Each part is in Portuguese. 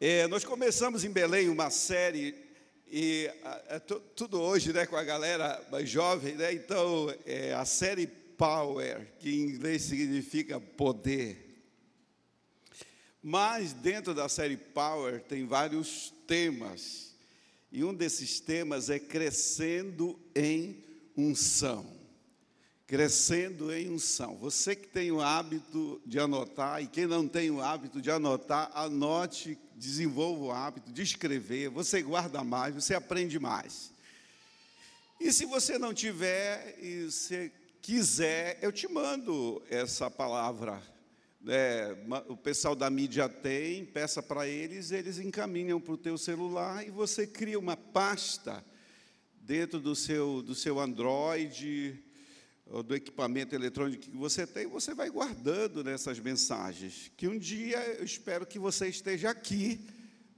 É, nós começamos em Belém uma série, e a, tudo hoje né, com a galera mais jovem, né, então é a série Power, que em inglês significa poder. Mas dentro da série Power tem vários temas, e um desses temas é crescendo em unção crescendo em unção. Você que tem o hábito de anotar, e quem não tem o hábito de anotar, anote, desenvolva o hábito de escrever. Você guarda mais, você aprende mais. E se você não tiver e se quiser, eu te mando essa palavra. É, o pessoal da mídia tem, peça para eles, eles encaminham para o teu celular e você cria uma pasta dentro do seu, do seu Android, do equipamento eletrônico que você tem, você vai guardando nessas mensagens. Que um dia eu espero que você esteja aqui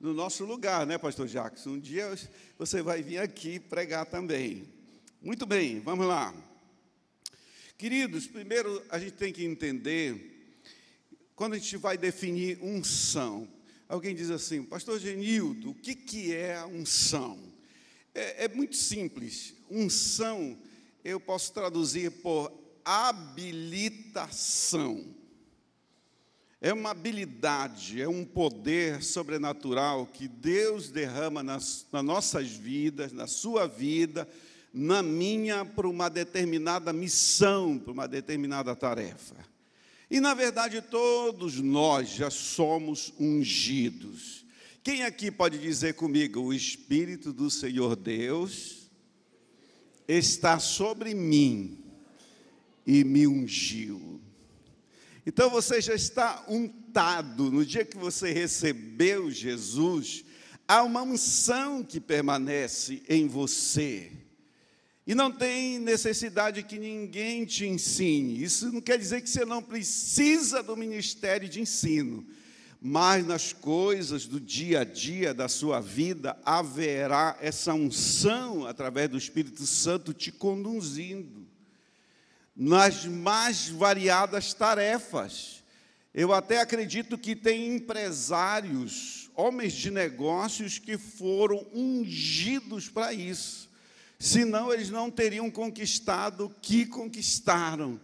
no nosso lugar, né, Pastor Jackson? Um dia você vai vir aqui pregar também. Muito bem, vamos lá. Queridos, primeiro a gente tem que entender, quando a gente vai definir unção, alguém diz assim, Pastor Genildo, o que, que é unção? É, é muito simples. Unção eu posso traduzir por habilitação. É uma habilidade, é um poder sobrenatural que Deus derrama nas, nas nossas vidas, na sua vida, na minha, para uma determinada missão, para uma determinada tarefa. E, na verdade, todos nós já somos ungidos. Quem aqui pode dizer comigo, o Espírito do Senhor Deus está sobre mim e me ungiu. Então você já está untado. No dia que você recebeu Jesus, há uma unção que permanece em você. E não tem necessidade que ninguém te ensine. Isso não quer dizer que você não precisa do ministério de ensino mas nas coisas do dia a dia da sua vida haverá essa unção através do Espírito Santo te conduzindo nas mais variadas tarefas. Eu até acredito que tem empresários, homens de negócios que foram ungidos para isso. Senão eles não teriam conquistado o que conquistaram.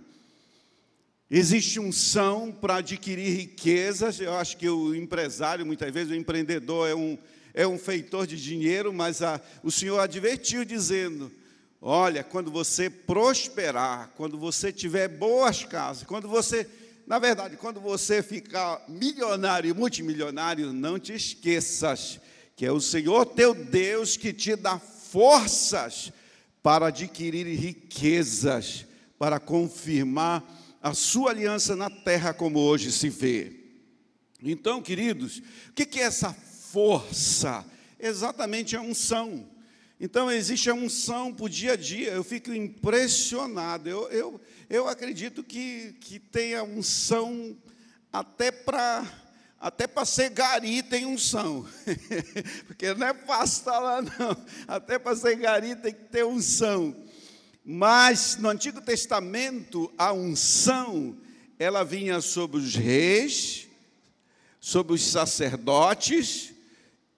Existe unção para adquirir riquezas. Eu acho que o empresário, muitas vezes, o empreendedor é um, é um feitor de dinheiro, mas a, o Senhor advertiu dizendo: olha, quando você prosperar, quando você tiver boas casas, quando você, na verdade, quando você ficar milionário multimilionário, não te esqueças que é o Senhor teu Deus que te dá forças para adquirir riquezas, para confirmar a sua aliança na terra como hoje se vê. Então, queridos, o que é essa força? Exatamente a unção. Então, existe a unção para o dia a dia. Eu fico impressionado. Eu, eu, eu acredito que, que tem a unção até para até para ser gari tem unção. Porque não é estar lá, não. Até para ser gari tem que ter unção. Mas no Antigo Testamento, a unção, ela vinha sobre os reis, sobre os sacerdotes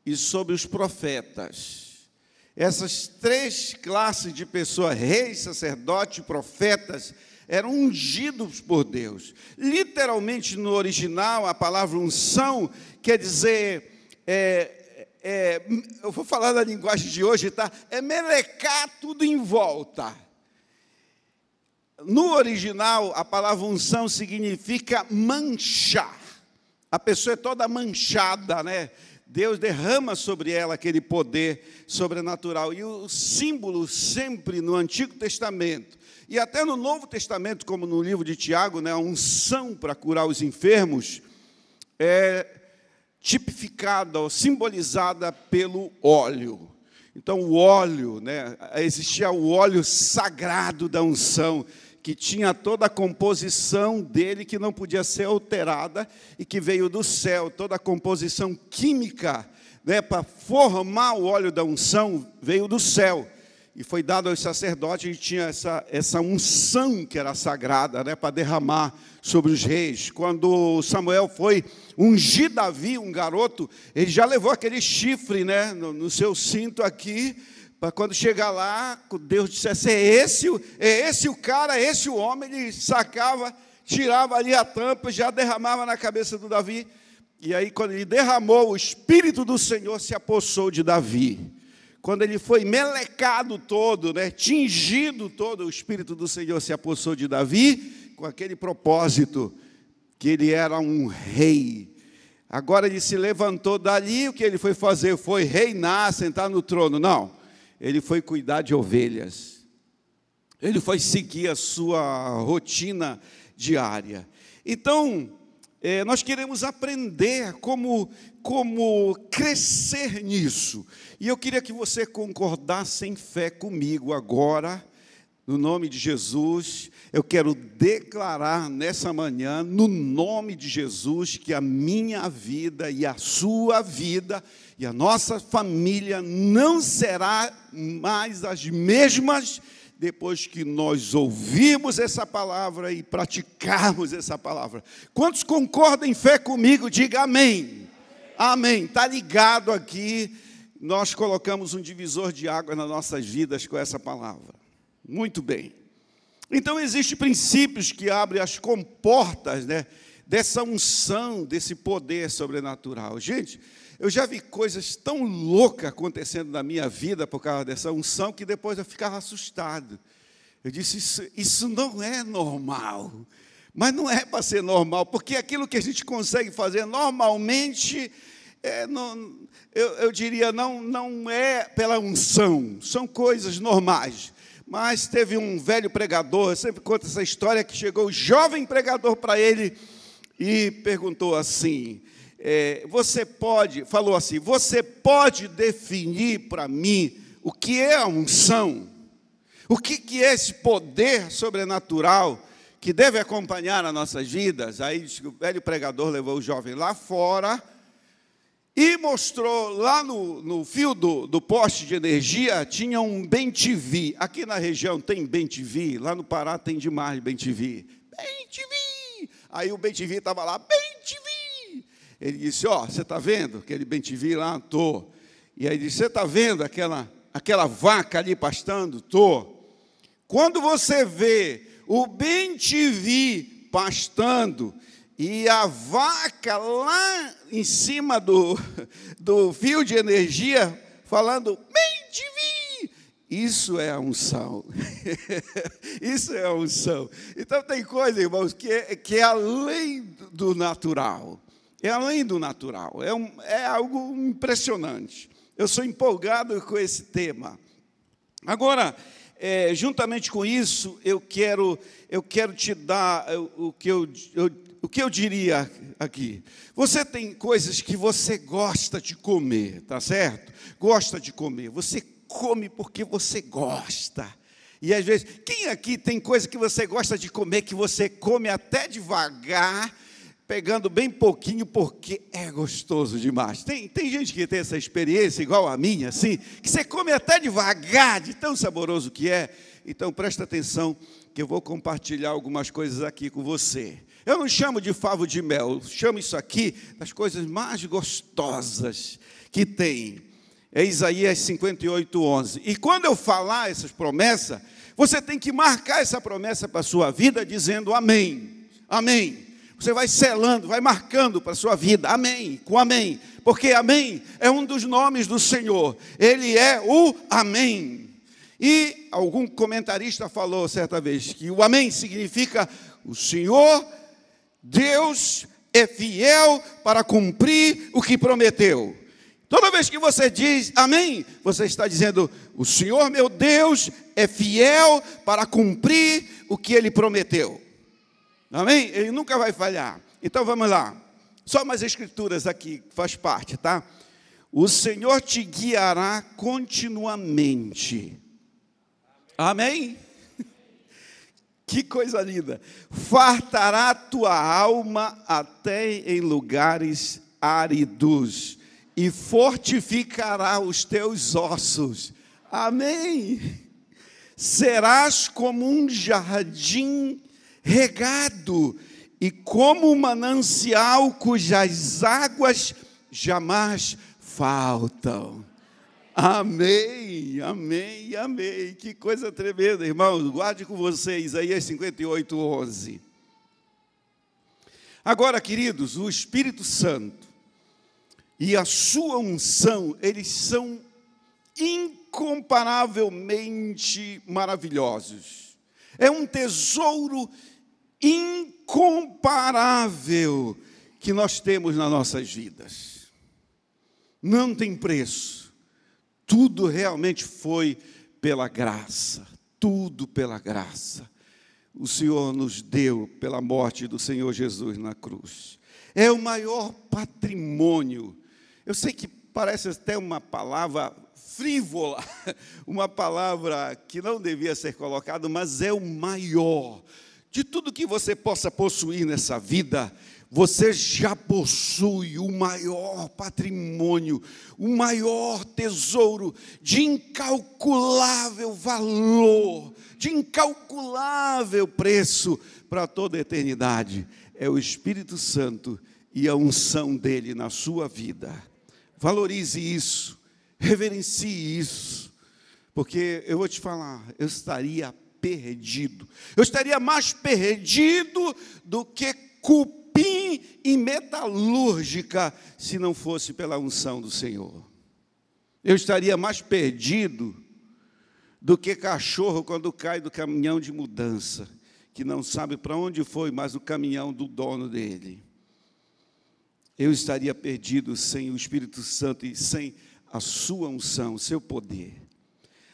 e sobre os profetas. Essas três classes de pessoas, reis, sacerdotes e profetas, eram ungidos por Deus. Literalmente no original, a palavra unção quer dizer, é, é, eu vou falar na linguagem de hoje, tá? É melecar tudo em volta. No original, a palavra unção significa manchar. A pessoa é toda manchada, né? Deus derrama sobre ela aquele poder sobrenatural. E o símbolo sempre no Antigo Testamento e até no Novo Testamento, como no livro de Tiago, né, a unção para curar os enfermos é tipificada ou simbolizada pelo óleo. Então, o óleo, né, existia o óleo sagrado da unção, que tinha toda a composição dele que não podia ser alterada e que veio do céu, toda a composição química né, para formar o óleo da unção veio do céu. e foi dado aos sacerdotes, e tinha essa, essa unção que era sagrada, né, para derramar sobre os reis. Quando Samuel foi ungir Davi, um garoto, ele já levou aquele chifre né, no, no seu cinto aqui, para quando chegar lá, Deus dissesse: é esse, é esse o cara, é esse o homem, ele sacava, tirava ali a tampa, já derramava na cabeça do Davi. E aí, quando ele derramou, o Espírito do Senhor se apossou de Davi quando ele foi melecado todo, né, tingido todo, o Espírito do Senhor se apossou de Davi com aquele propósito que ele era um rei. Agora ele se levantou dali, o que ele foi fazer? Foi reinar, sentar no trono. Não, ele foi cuidar de ovelhas. Ele foi seguir a sua rotina diária. Então, é, nós queremos aprender como, como crescer nisso. E eu queria que você concordasse em fé comigo agora, no nome de Jesus. Eu quero declarar nessa manhã, no nome de Jesus, que a minha vida e a sua vida e a nossa família não será mais as mesmas depois que nós ouvirmos essa palavra e praticarmos essa palavra. Quantos concordam em fé comigo? Diga amém. Amém. Está ligado aqui. Nós colocamos um divisor de água nas nossas vidas com essa palavra. Muito bem. Então, existem princípios que abrem as comportas né, dessa unção, desse poder sobrenatural. Gente, eu já vi coisas tão loucas acontecendo na minha vida por causa dessa unção que depois eu ficava assustado. Eu disse: Isso, isso não é normal. Mas não é para ser normal, porque aquilo que a gente consegue fazer normalmente, é, não, eu, eu diria, não, não é pela unção, são coisas normais. Mas teve um velho pregador, eu sempre conto essa história, que chegou um jovem pregador para ele e perguntou assim: é, você pode, falou assim, você pode definir para mim o que é a unção? O que, que é esse poder sobrenatural que deve acompanhar as nossas vidas? Aí o velho pregador levou o jovem lá fora e mostrou lá no, no fio do, do, poste de energia tinha um bem TV. Aqui na região tem bem TV, lá no Pará tem demais. Bem TV! Aí o bem TV estava lá, bem TV! Ele disse: Ó, oh, você está vendo aquele bem te vi lá? Estou. E aí disse: Você está vendo aquela, aquela vaca ali pastando? Estou. Quando você vê o bem te vi pastando e a vaca lá em cima do, do fio de energia falando: Bem te vi. Isso é a unção. Isso é a unção. Então tem coisa, irmãos, que é, que é além do natural é além do natural, é, um, é algo impressionante. Eu sou empolgado com esse tema. Agora, é, juntamente com isso, eu quero, eu quero te dar o que eu, eu, o que eu diria aqui. Você tem coisas que você gosta de comer, tá certo? Gosta de comer. Você come porque você gosta. E às vezes, quem aqui tem coisa que você gosta de comer, que você come até devagar, pegando bem pouquinho porque é gostoso demais. Tem, tem gente que tem essa experiência igual a minha, assim, que você come até devagar, de tão saboroso que é. Então presta atenção que eu vou compartilhar algumas coisas aqui com você. Eu não chamo de favo de mel, chamo isso aqui das coisas mais gostosas que tem. É Isaías 58, 11. E quando eu falar essas promessas, você tem que marcar essa promessa para a sua vida dizendo amém. Amém. Você vai selando, vai marcando para a sua vida. Amém. Com amém. Porque amém é um dos nomes do Senhor. Ele é o amém. E algum comentarista falou certa vez que o amém significa o Senhor, Deus, é fiel para cumprir o que prometeu. Toda vez que você diz amém, você está dizendo: o Senhor meu Deus é fiel para cumprir o que ele prometeu. Amém? Ele nunca vai falhar. Então vamos lá. Só mais escrituras aqui, faz parte, tá? O Senhor te guiará continuamente. Amém? Que coisa linda. Fartará tua alma até em lugares áridos e fortificará os teus ossos. Amém. serás como um jardim regado e como um manancial cujas águas jamais faltam. Amém, amém, amém. Que coisa tremenda, irmãos. Guarde com vocês, Isaías 58, 11. Agora, queridos, o Espírito Santo e a sua unção, eles são incomparavelmente maravilhosos. É um tesouro incomparável que nós temos nas nossas vidas. Não tem preço. Tudo realmente foi pela graça. Tudo pela graça. O Senhor nos deu pela morte do Senhor Jesus na cruz. É o maior patrimônio. Eu sei que parece até uma palavra frívola, uma palavra que não devia ser colocada, mas é o maior. De tudo que você possa possuir nessa vida, você já possui o maior patrimônio, o maior tesouro de incalculável valor, de incalculável preço para toda a eternidade. É o Espírito Santo e a unção dele na sua vida. Valorize isso, reverencie isso, porque eu vou te falar, eu estaria perdido. Eu estaria mais perdido do que e metalúrgica se não fosse pela unção do Senhor. Eu estaria mais perdido do que cachorro quando cai do caminhão de mudança, que não sabe para onde foi, mas o caminhão do dono dele. Eu estaria perdido sem o Espírito Santo e sem a sua unção, o seu poder.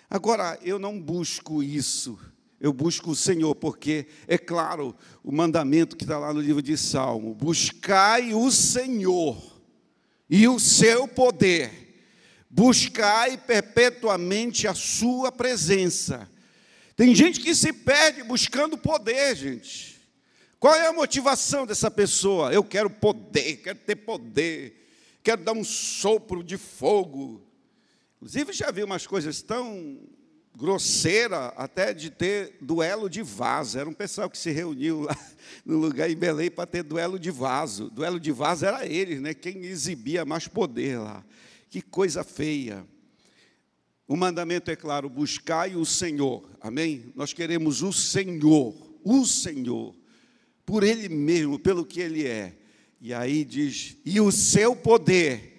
Agora, eu não busco isso eu busco o Senhor, porque, é claro, o mandamento que está lá no livro de Salmo: buscai o Senhor e o seu poder, buscai perpetuamente a sua presença. Tem gente que se perde buscando poder, gente. Qual é a motivação dessa pessoa? Eu quero poder, quero ter poder, quero dar um sopro de fogo. Inclusive, já vi umas coisas tão grosseira até de ter duelo de vaso. Era um pessoal que se reuniu lá no lugar em Belém para ter duelo de vaso. Duelo de vaso era eles, né? Quem exibia mais poder lá. Que coisa feia. O mandamento é claro: buscai o Senhor. Amém? Nós queremos o Senhor, o Senhor, por Ele mesmo, pelo que Ele é. E aí diz: e o seu poder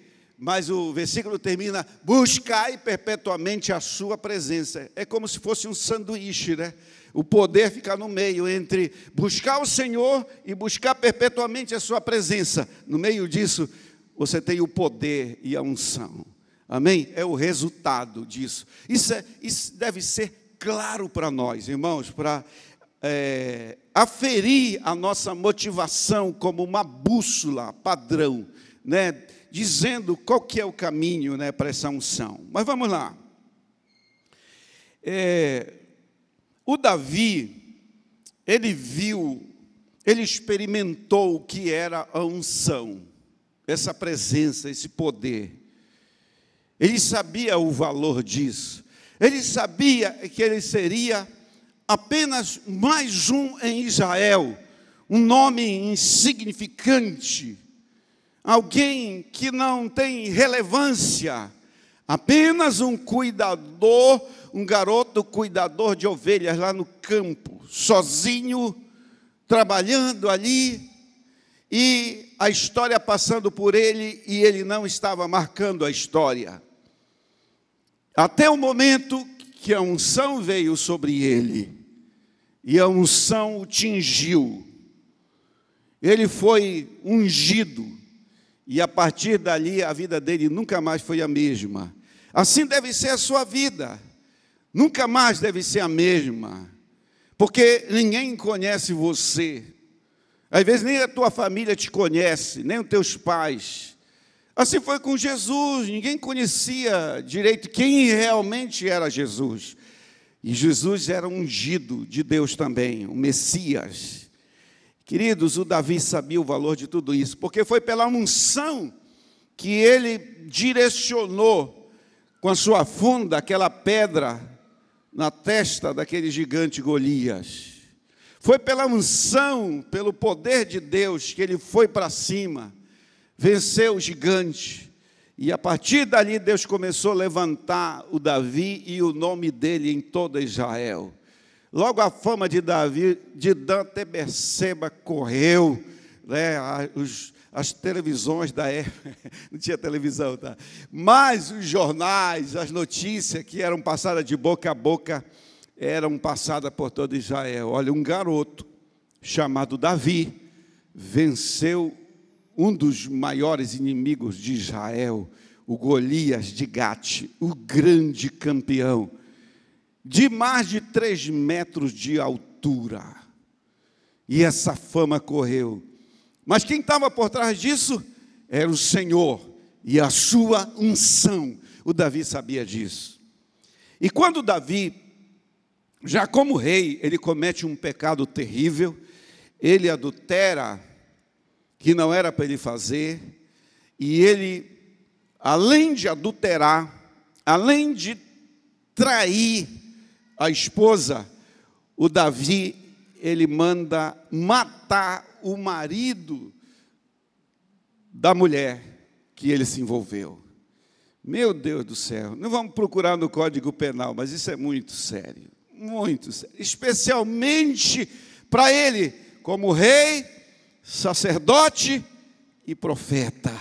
mas o versículo termina: buscai perpetuamente a sua presença. É como se fosse um sanduíche, né? O poder fica no meio entre buscar o Senhor e buscar perpetuamente a sua presença. No meio disso, você tem o poder e a unção. Amém? É o resultado disso. Isso, é, isso deve ser claro para nós, irmãos, para é, aferir a nossa motivação como uma bússola padrão, né? Dizendo qual que é o caminho né, para essa unção. Mas vamos lá. É, o Davi, ele viu, ele experimentou o que era a unção, essa presença, esse poder. Ele sabia o valor disso. Ele sabia que ele seria apenas mais um em Israel, um nome insignificante, alguém que não tem relevância, apenas um cuidador, um garoto cuidador de ovelhas lá no campo, sozinho, trabalhando ali, e a história passando por ele e ele não estava marcando a história. Até o momento que a unção veio sobre ele, e a unção o tingiu. Ele foi ungido, e a partir dali a vida dele nunca mais foi a mesma. Assim deve ser a sua vida, nunca mais deve ser a mesma, porque ninguém conhece você, às vezes nem a tua família te conhece, nem os teus pais. Assim foi com Jesus, ninguém conhecia direito quem realmente era Jesus. E Jesus era ungido de Deus também, o Messias. Queridos, o Davi sabia o valor de tudo isso, porque foi pela unção que ele direcionou com a sua funda aquela pedra na testa daquele gigante Golias. Foi pela unção, pelo poder de Deus que ele foi para cima, venceu o gigante. E a partir dali Deus começou a levantar o Davi e o nome dele em toda Israel. Logo a fama de Davi, de Dan até Berseba correu, né? Os, as televisões da época, não tinha televisão, tá? Mas os jornais, as notícias que eram passadas de boca a boca, eram passadas por todo Israel. Olha, um garoto chamado Davi venceu um dos maiores inimigos de Israel, o Golias de Gate, o grande campeão, de mais de três metros de altura. E essa fama correu mas quem estava por trás disso era o Senhor e a sua unção. O Davi sabia disso. E quando Davi, já como rei, ele comete um pecado terrível, ele adultera, que não era para ele fazer, e ele, além de adulterar, além de trair a esposa, o Davi, ele manda matar o marido da mulher que ele se envolveu. Meu Deus do céu, não vamos procurar no Código Penal, mas isso é muito sério, muito sério, especialmente para ele, como rei, sacerdote e profeta,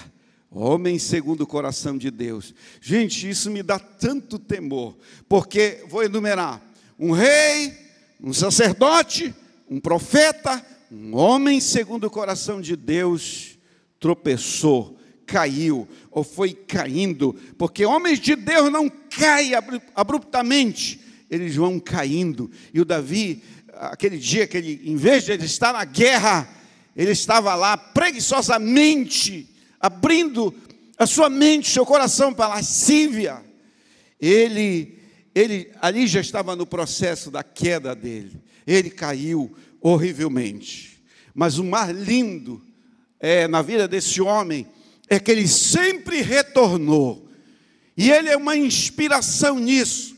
homem segundo o coração de Deus. Gente, isso me dá tanto temor, porque vou enumerar: um rei, um sacerdote, um profeta, um homem segundo o coração de Deus tropeçou, caiu ou foi caindo, porque homens de Deus não caem abruptamente, eles vão caindo. E o Davi, aquele dia que ele, em vez de ele estar na guerra, ele estava lá preguiçosamente abrindo a sua mente, seu coração para a lascívia. Ele, ele ali já estava no processo da queda dele. Ele caiu, horrivelmente. Mas o mais lindo é, na vida desse homem é que ele sempre retornou. E ele é uma inspiração nisso.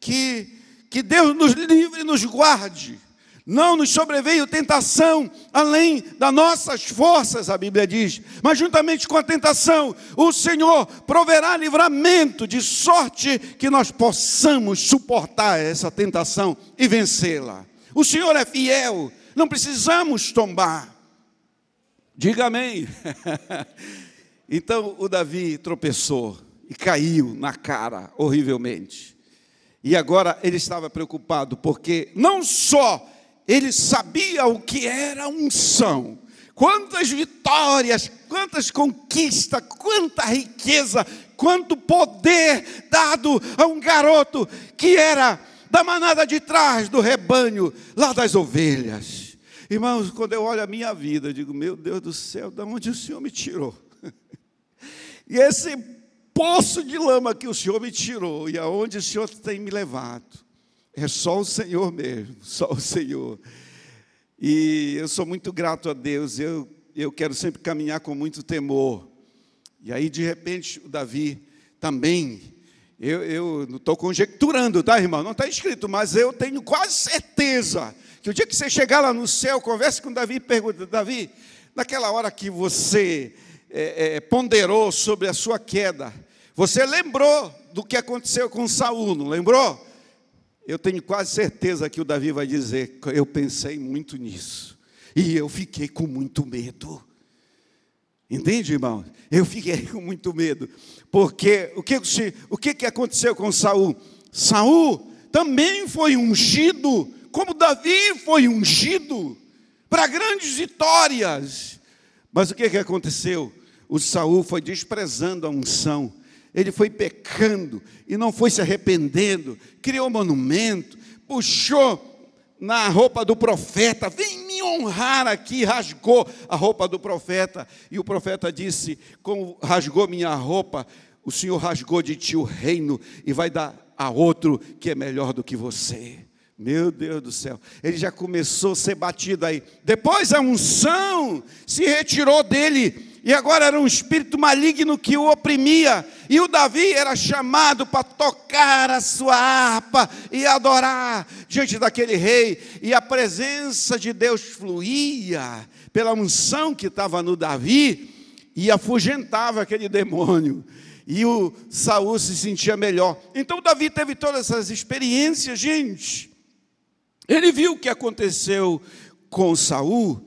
Que, que Deus nos livre e nos guarde. Não nos sobreveio tentação além das nossas forças, a Bíblia diz. Mas juntamente com a tentação, o Senhor proverá livramento, de sorte que nós possamos suportar essa tentação e vencê-la. O Senhor é fiel, não precisamos tombar. Diga amém. então o Davi tropeçou e caiu na cara horrivelmente. E agora ele estava preocupado porque não só ele sabia o que era unção, quantas vitórias, quantas conquistas, quanta riqueza, quanto poder dado a um garoto que era da manada de trás do rebanho, lá das ovelhas. Irmãos, quando eu olho a minha vida, eu digo, meu Deus do céu, de onde o Senhor me tirou? e esse poço de lama que o Senhor me tirou, e aonde o Senhor tem me levado, é só o Senhor mesmo, só o Senhor. E eu sou muito grato a Deus, eu, eu quero sempre caminhar com muito temor. E aí, de repente, o Davi também eu, eu não estou conjecturando, tá, irmão? Não está escrito, mas eu tenho quase certeza que o dia que você chegar lá no céu, converse com Davi e pergunta: Davi, naquela hora que você é, é, ponderou sobre a sua queda, você lembrou do que aconteceu com Saul, não lembrou? Eu tenho quase certeza que o Davi vai dizer: Eu pensei muito nisso, e eu fiquei com muito medo. Entende, irmão? Eu fiquei com muito medo, porque o que, o que aconteceu com Saul? Saul também foi ungido, como Davi foi ungido, para grandes vitórias. Mas o que, que aconteceu? O Saul foi desprezando a unção, ele foi pecando e não foi se arrependendo, criou um monumento, puxou na roupa do profeta, vem me honrar aqui, rasgou a roupa do profeta, e o profeta disse: Como rasgou minha roupa, o Senhor rasgou de ti o reino e vai dar a outro que é melhor do que você. Meu Deus do céu, ele já começou a ser batido aí. Depois a unção se retirou dele, e agora era um espírito maligno que o oprimia, e o Davi era chamado para tocar a sua harpa e adorar diante daquele rei, e a presença de Deus fluía pela unção que estava no Davi e afugentava aquele demônio. E o Saul se sentia melhor. Então Davi teve todas essas experiências, gente. Ele viu o que aconteceu com Saul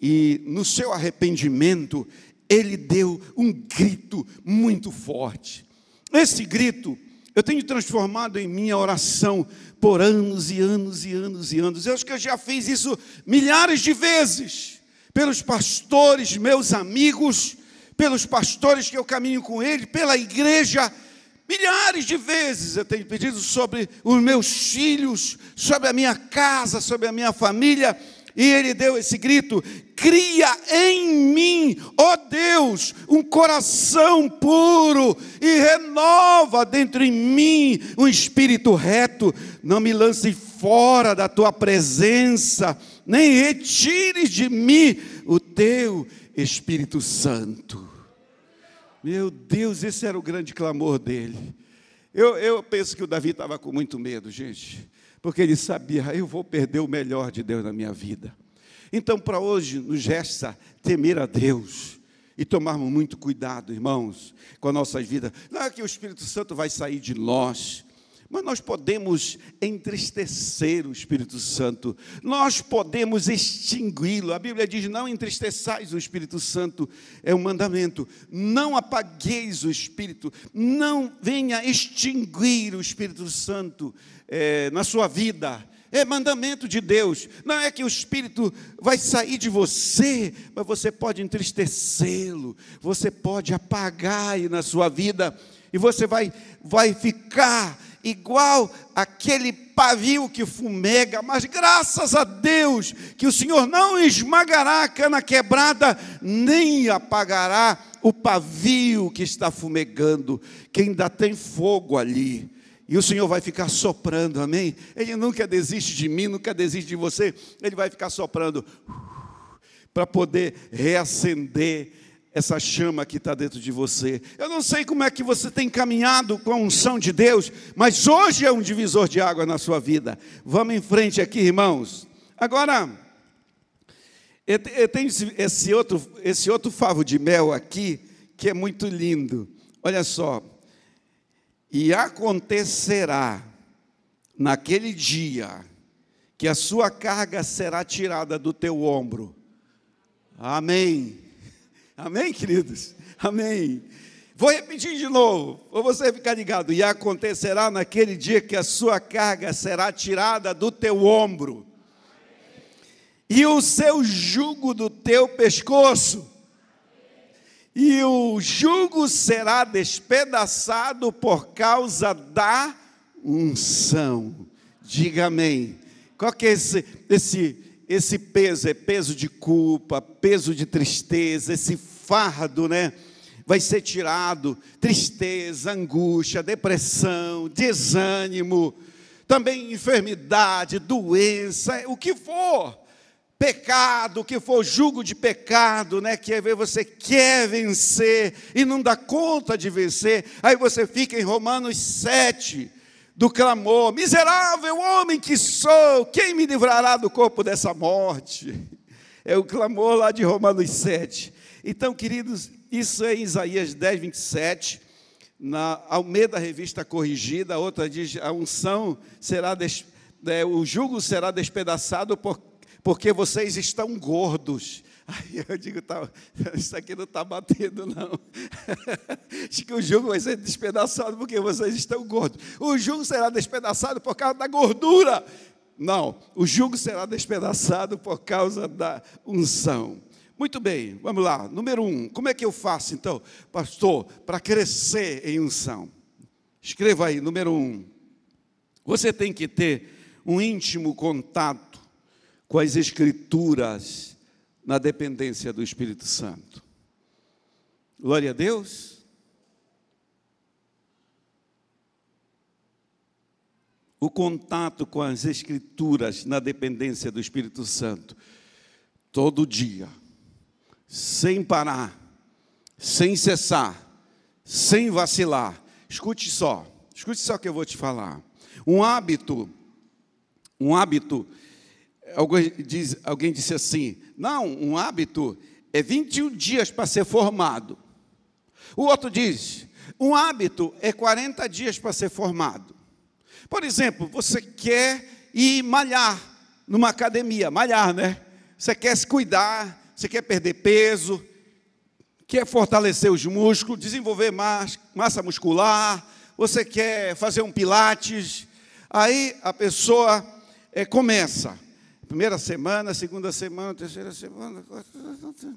e no seu arrependimento ele deu um grito muito forte. Esse grito eu tenho transformado em minha oração por anos e anos e anos e anos. Eu acho que eu já fiz isso milhares de vezes pelos pastores, meus amigos, pelos pastores que eu caminho com ele, pela igreja. Milhares de vezes eu tenho pedido sobre os meus filhos, sobre a minha casa, sobre a minha família. E ele deu esse grito: cria em mim, ó Deus, um coração puro e renova dentro em mim um espírito reto. Não me lance fora da tua presença, nem retires de mim o teu Espírito Santo. Meu Deus, esse era o grande clamor dele. Eu, eu penso que o Davi estava com muito medo, gente porque ele sabia, eu vou perder o melhor de Deus na minha vida. Então, para hoje, nos resta temer a Deus e tomarmos muito cuidado, irmãos, com as nossas vidas. Não é que o Espírito Santo vai sair de nós, mas nós podemos entristecer o Espírito Santo, nós podemos extingui-lo. A Bíblia diz: não entristeçais o Espírito Santo, é um mandamento. Não apagueis o Espírito, não venha extinguir o Espírito Santo é, na sua vida. É mandamento de Deus. Não é que o Espírito vai sair de você, mas você pode entristecê-lo, você pode apagar na sua vida, e você vai, vai ficar igual aquele pavio que fumega, mas graças a Deus que o Senhor não esmagará a cana quebrada, nem apagará o pavio que está fumegando, que ainda tem fogo ali. E o Senhor vai ficar soprando, amém? Ele nunca desiste de mim, nunca desiste de você, ele vai ficar soprando para poder reacender essa chama que está dentro de você. Eu não sei como é que você tem caminhado com a unção de Deus, mas hoje é um divisor de água na sua vida. Vamos em frente aqui, irmãos. Agora, eu tenho esse outro, esse outro favo de mel aqui, que é muito lindo. Olha só. E acontecerá naquele dia que a sua carga será tirada do teu ombro. Amém. Amém, queridos? Amém. Vou repetir de novo, para você ficar ligado. E acontecerá naquele dia que a sua carga será tirada do teu ombro, e o seu jugo do teu pescoço, e o jugo será despedaçado por causa da unção. Diga amém. Qual que é esse, esse, esse peso? É peso de culpa, peso de tristeza, esse fardo, né? Vai ser tirado tristeza, angústia, depressão, desânimo, também enfermidade, doença, o que for pecado, que for julgo de pecado, né? Que ver você quer vencer e não dá conta de vencer, aí você fica em Romanos 7, do clamor: miserável homem que sou, quem me livrará do corpo dessa morte? É o clamor lá de Romanos 7. Então, queridos, isso é Isaías 10, 27. Na Almeida Revista Corrigida, a outra diz: a unção será, des, é, o jugo será despedaçado por porque vocês estão gordos. Aí eu digo, tá, isso aqui não está batendo, não. Acho que o jugo vai ser despedaçado porque vocês estão gordos. O jugo será despedaçado por causa da gordura. Não, o jugo será despedaçado por causa da unção. Muito bem, vamos lá. Número um, como é que eu faço então, pastor, para crescer em unção? Escreva aí, número um. Você tem que ter um íntimo contato com as Escrituras na dependência do Espírito Santo. Glória a Deus. O contato com as Escrituras na dependência do Espírito Santo, todo dia, sem parar, sem cessar, sem vacilar. Escute só, escute só o que eu vou te falar. Um hábito, um hábito, alguém, diz, alguém disse assim: não, um hábito é 21 dias para ser formado. O outro diz: um hábito é 40 dias para ser formado. Por exemplo, você quer ir malhar numa academia, malhar, né? Você quer se cuidar, você quer perder peso, quer fortalecer os músculos, desenvolver massa muscular, você quer fazer um pilates. Aí a pessoa é, começa. Primeira semana, segunda semana, terceira semana,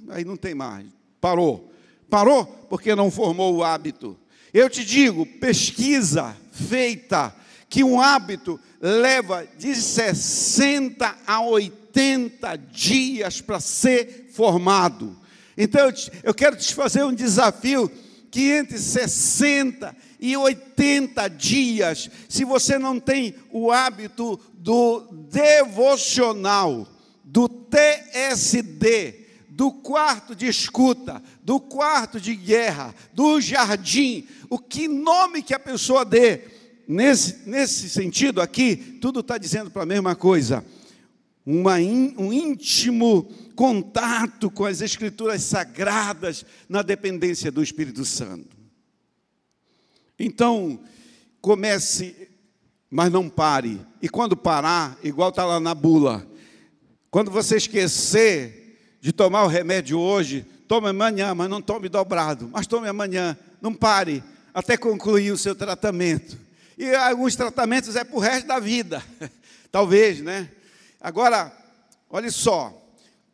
aí não tem mais. Parou. Parou porque não formou o hábito. Eu te digo, pesquisa feita que um hábito leva de 60 a 80 dias para ser formado. Então eu, te, eu quero te fazer um desafio que entre 60 e 80 dias, se você não tem o hábito do devocional, do TSD, do quarto de escuta, do quarto de guerra, do jardim, o que nome que a pessoa dê, nesse, nesse sentido aqui, tudo está dizendo para a mesma coisa. Uma, um íntimo contato com as Escrituras sagradas na dependência do Espírito Santo. Então, comece, mas não pare. E quando parar, igual está lá na bula, quando você esquecer de tomar o remédio hoje, tome amanhã, mas não tome dobrado, mas tome amanhã, não pare até concluir o seu tratamento. E alguns tratamentos é para o resto da vida, talvez, né? Agora, olha só,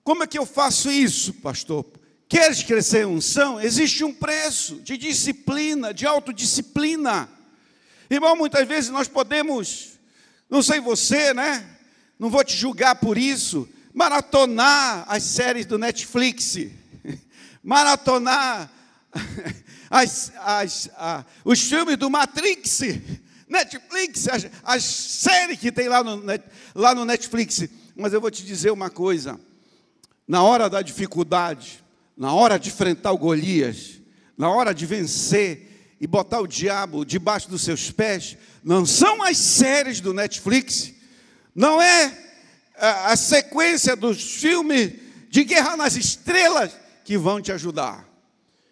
como é que eu faço isso, pastor? Queres crescer em unção? Existe um preço de disciplina, de autodisciplina. Irmão, muitas vezes nós podemos, não sei você, né? Não vou te julgar por isso, maratonar as séries do Netflix, maratonar as, as, a, os filmes do Matrix, Netflix, as, as, séries que tem lá no, lá no Netflix. Mas eu vou te dizer uma coisa: na hora da dificuldade, na hora de enfrentar o Golias, na hora de vencer e botar o diabo debaixo dos seus pés, não são as séries do Netflix, não é a, sequência dos filmes de Guerra nas Estrelas que vão te ajudar.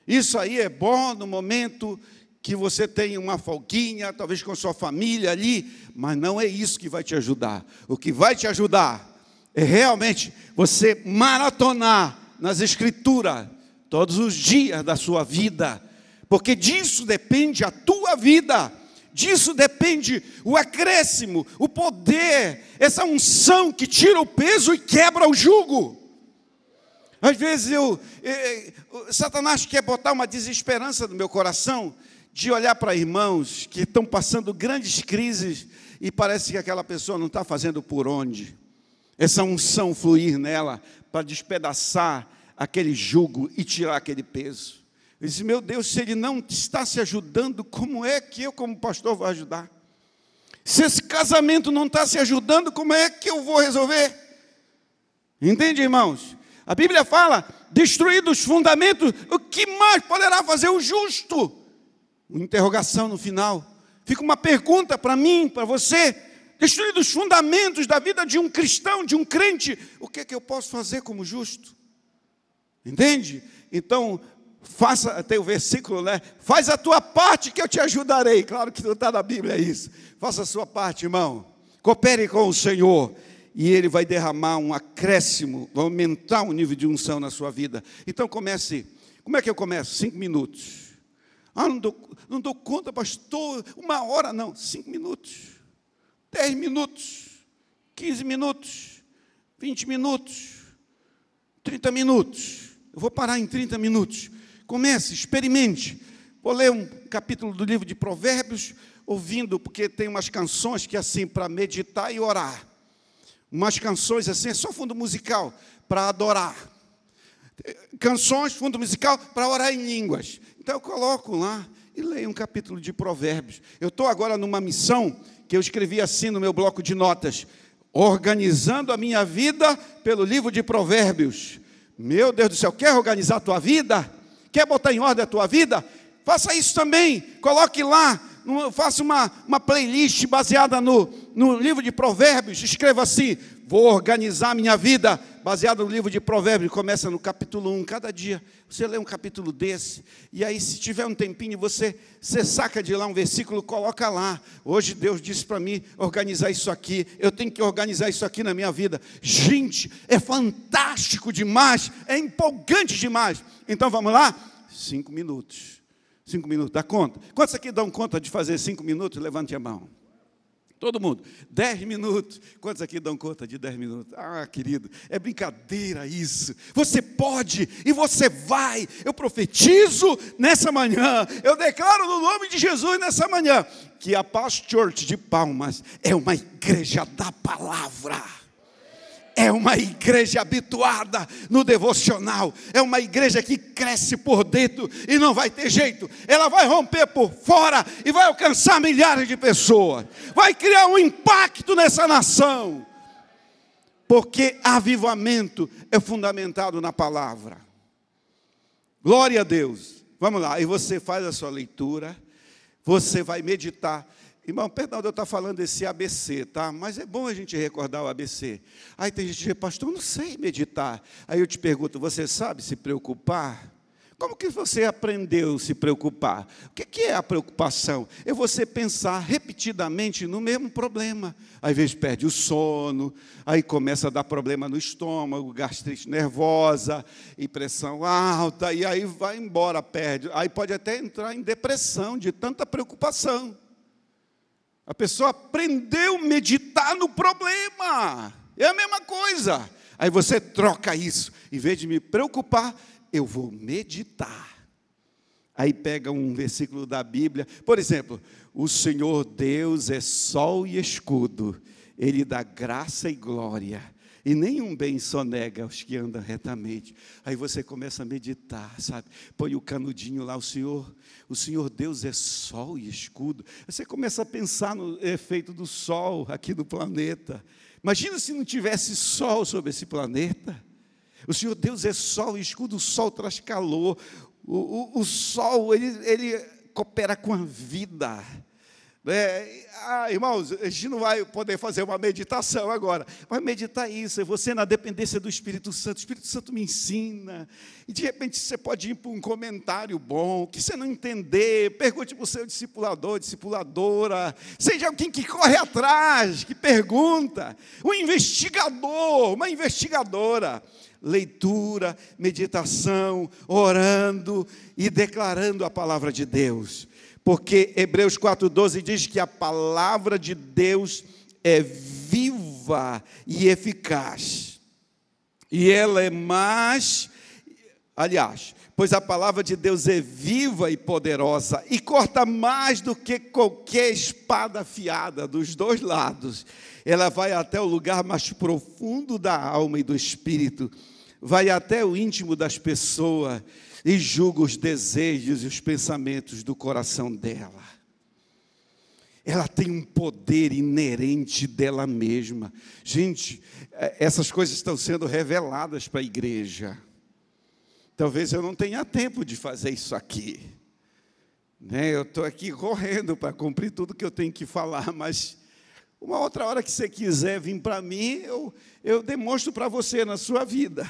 Isso aí é bom no momento que você tem uma folguinha, talvez com sua família ali, mas não é isso que vai te ajudar. O que vai te ajudar é realmente você maratonar nas Escrituras todos os dias da sua vida, porque disso depende a tua vida. Disso depende o acréscimo, o poder, essa unção que tira o peso e quebra o jugo. Às vezes eu, eh, eh, Satanás quer botar uma desesperança no meu coração de olhar para irmãos que estão passando grandes crises e parece que aquela pessoa não está fazendo por onde. Essa unção fluir nela para despedaçar aquele jugo e tirar aquele peso. Eu disse, meu Deus, se ele não está se ajudando, como é que eu, como pastor, vou ajudar? Se esse casamento não está se ajudando, como é que eu vou resolver? Entende, irmãos? A Bíblia fala: destruídos os fundamentos, o que mais poderá fazer o justo? Uma interrogação no final. Fica uma pergunta para mim, para você. Destruídos os fundamentos da vida de um cristão, de um crente, o que é que eu posso fazer como justo? Entende? Então, faça, tem o versículo, né? Faz a tua parte que eu te ajudarei. Claro que não está na Bíblia isso. Faça a sua parte, irmão. Coopere com o Senhor. E Ele vai derramar um acréscimo, vai aumentar o nível de unção na sua vida. Então comece. Como é que eu começo? Cinco minutos. Ah, não dou, não dou conta, pastor. Uma hora, não. Cinco minutos. Dez minutos. Quinze minutos. Vinte minutos. Trinta minutos. Eu vou parar em 30 minutos. Comece, experimente. Vou ler um capítulo do livro de Provérbios, ouvindo, porque tem umas canções que é assim, para meditar e orar. Umas canções assim, é só fundo musical, para adorar. Canções, fundo musical, para orar em línguas. Então eu coloco lá e leio um capítulo de Provérbios. Eu estou agora numa missão que eu escrevi assim no meu bloco de notas, organizando a minha vida pelo livro de Provérbios. Meu Deus do céu, quer organizar a tua vida? Quer botar em ordem a tua vida? Faça isso também. Coloque lá, faça uma, uma playlist baseada no, no livro de Provérbios. Escreva assim: vou organizar minha vida, baseado no livro de Provérbios, começa no capítulo 1, cada dia. Você lê um capítulo desse, e aí, se tiver um tempinho, você, você saca de lá um versículo, coloca lá. Hoje Deus disse para mim organizar isso aqui, eu tenho que organizar isso aqui na minha vida. Gente, é fantástico demais, é empolgante demais. Então vamos lá? Cinco minutos. Cinco minutos, dá conta? Quantos aqui dão conta de fazer cinco minutos? Levante a mão. Todo mundo. Dez minutos. Quantos aqui dão conta de dez minutos? Ah, querido, é brincadeira isso. Você pode e você vai. Eu profetizo nessa manhã. Eu declaro no nome de Jesus nessa manhã que a Paz Church de Palmas é uma igreja da palavra é uma igreja habituada no devocional, é uma igreja que cresce por dentro e não vai ter jeito, ela vai romper por fora e vai alcançar milhares de pessoas, vai criar um impacto nessa nação, porque avivamento é fundamentado na palavra. Glória a Deus. Vamos lá, e você faz a sua leitura, você vai meditar. Irmão, perdão de eu estar falando desse ABC, tá? Mas é bom a gente recordar o ABC. Aí tem gente que diz, pastor, eu não sei meditar. Aí eu te pergunto, você sabe se preocupar? Como que você aprendeu se preocupar? O que é a preocupação? É você pensar repetidamente no mesmo problema. Às vezes perde o sono, aí começa a dar problema no estômago, gastrite nervosa, pressão alta, e aí vai embora, perde. Aí pode até entrar em depressão de tanta preocupação. A pessoa aprendeu a meditar no problema. É a mesma coisa. Aí você troca isso. Em vez de me preocupar, eu vou meditar. Aí pega um versículo da Bíblia. Por exemplo, o Senhor Deus é sol e escudo. Ele dá graça e glória e nenhum bem sonega aos que andam retamente. Aí você começa a meditar, sabe? Põe o canudinho lá, o Senhor, o Senhor Deus é sol e escudo. Você começa a pensar no efeito do sol aqui no planeta. Imagina se não tivesse sol sobre esse planeta. O Senhor Deus é sol e escudo, o sol traz calor. O, o, o sol, ele, ele coopera com a vida. É, ah, irmãos, a gente não vai poder fazer uma meditação agora. Vai meditar isso, é você na dependência do Espírito Santo. O Espírito Santo me ensina. E de repente você pode ir para um comentário bom, que você não entender, pergunte para o seu discipulador, discipuladora. Seja alguém que corre atrás, que pergunta. Um investigador, uma investigadora leitura, meditação, orando e declarando a palavra de Deus porque Hebreus 4,12 diz que a palavra de Deus é viva e eficaz, e ela é mais, aliás, pois a palavra de Deus é viva e poderosa, e corta mais do que qualquer espada afiada dos dois lados, ela vai até o lugar mais profundo da alma e do espírito, vai até o íntimo das pessoas e julga os desejos e os pensamentos do coração dela. Ela tem um poder inerente dela mesma. Gente, é, essas coisas estão sendo reveladas para a igreja. Talvez eu não tenha tempo de fazer isso aqui. Né? Eu estou aqui correndo para cumprir tudo que eu tenho que falar, mas uma outra hora que você quiser vir para mim, eu, eu demonstro para você na sua vida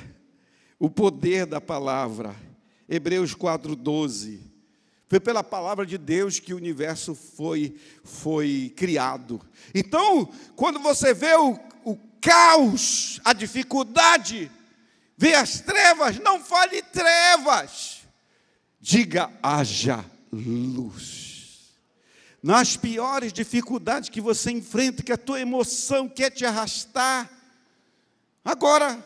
o poder da palavra. Hebreus 4:12. Foi pela palavra de Deus que o universo foi, foi criado. Então, quando você vê o, o caos, a dificuldade, vê as trevas, não fale trevas. Diga, haja luz. Nas piores dificuldades que você enfrenta, que a tua emoção quer te arrastar. Agora,